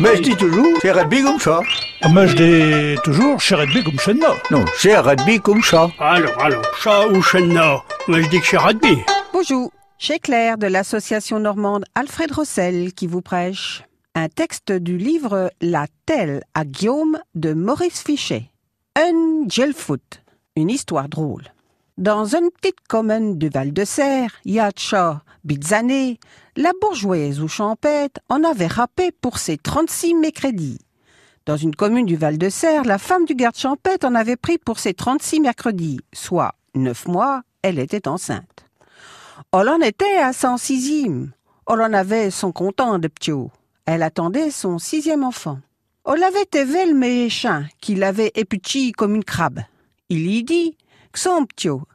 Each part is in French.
Mais je dis toujours, c'est rugby comme ça. Mais je dis toujours, chez rugby comme chez nous. Non, c'est rugby comme ça. Alors, alors, chat ou chenna Moi, je dis que c'est rugby. Bonjour, chez Claire de l'association normande Alfred Rossel qui vous prêche. Un texte du livre La telle à Guillaume de Maurice Fichet. Un gelfoot, une histoire drôle. Dans une petite commune du Val-de-Serre, Yatcha, Bizzané, la bourgeoise ou champêtre en avait râpé pour ses 36 mécrédits. Dans une commune du Val-de-Serre, la femme du garde champêtre en avait pris pour ses 36 mercredis, soit neuf mois, elle était enceinte. On en était à son sixième. On en avait son content de ptio. Elle attendait son sixième enfant. On l'avait élevé le méchant, qui l'avait épuchi comme une crabe. Il y dit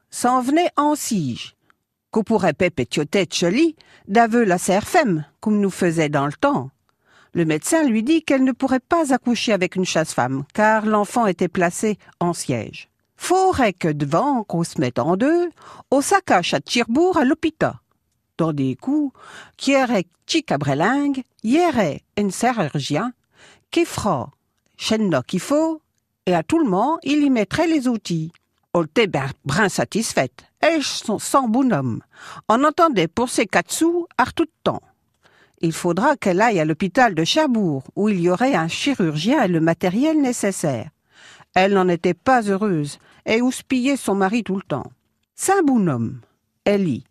s'en venait en sige. Qu'on pourrait tête jolie d'aveu la serfemme, comme nous faisait dans le temps? Le médecin lui dit qu'elle ne pourrait pas accoucher avec une chasse-femme, car l'enfant était placé en siège. Faudrait que devant qu'on se mette en deux, on s'accache à Tirbourg à l'hôpital. Dans des coups, aurait Chicabrelingue, aurait un chirurgien qui fera chenna qu'il faut, et à tout le monde, il y mettrait les outils. On était brin satisfaite. Et sans bonhomme? On entendait pour ses quatre sous à tout temps. Il faudra qu'elle aille à l'hôpital de Cherbourg, où il y aurait un chirurgien et le matériel nécessaire. Elle n'en était pas heureuse, et houspillait son mari tout le temps. Saint bonhomme, Ellie,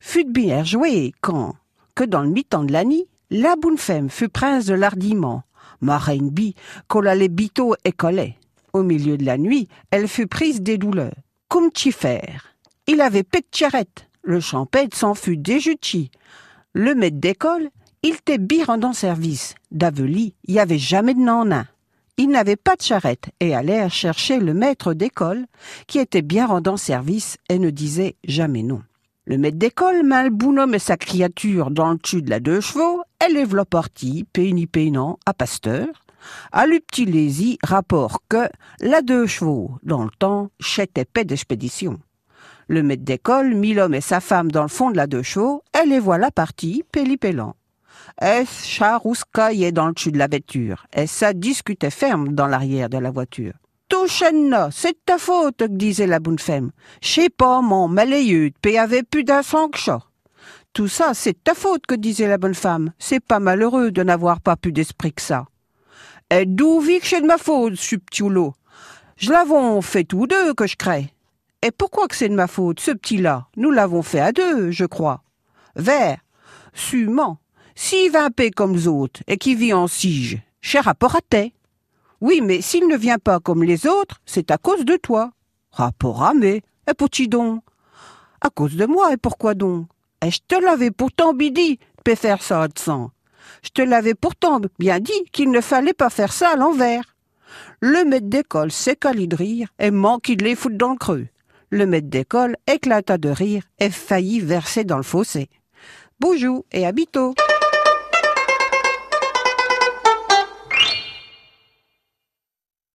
fut bien joué quand, que dans le mi-temps de l'année, la bonne femme fut prince de l'ardiment, ma reine bi, qu'on allait bito et collait. Au milieu de la nuit, elle fut prise des douleurs. Faire? Il avait pet charrette. Le champêtre s'en fut déjuti. Le maître d'école, il t'est bien rendant service. D'Avely, il y avait jamais de nanin. Il n'avait pas de charrette et allait chercher le maître d'école, qui était bien rendant service et ne disait jamais non. Le maître d'école met le sa créature dans le dessus de la deux chevaux, elle lève la partie, péni à Pasteur, à l'uptilésie rapport que la deux chevaux, dans le temps, chétait paix d'expédition. Le maître d'école mit l'homme et sa femme dans le fond de la deux chevaux, et les voilà partis, pélipélant. Et charouscaillait dans le dessus de la voiture, et ça discutait ferme dans l'arrière de la voiture. Touchenna, c'est ta faute, disait la bonne femme. Je pas, mon malayeux, paix avait plus d'un sang chat. Tout ça, c'est ta faute, que disait la bonne femme. C'est pas malheureux de n'avoir pas plus d'esprit que ça. Et d'où vit que c'est de ma faute, subtiolo Je l'avons fait tous deux, que je crée. Et pourquoi que c'est de ma faute, ce petit-là? Nous l'avons fait à deux, je crois. Vert. S'il va paix comme les autres et qui vit en sige, cher rapport à tes. Oui, mais s'il ne vient pas comme les autres, c'est à cause de toi. Rapport à mais, et pour-tu donc À cause de moi, et pourquoi donc? Et je te l'avais pourtant bidi, faire ça de sang. Je te l'avais pourtant bien dit qu'il ne fallait pas faire ça à l'envers. Le maître d'école s'écalait de rire et manquait de les foutre dans le creux. Le maître d'école éclata de rire et faillit verser dans le fossé. Bonjour et à.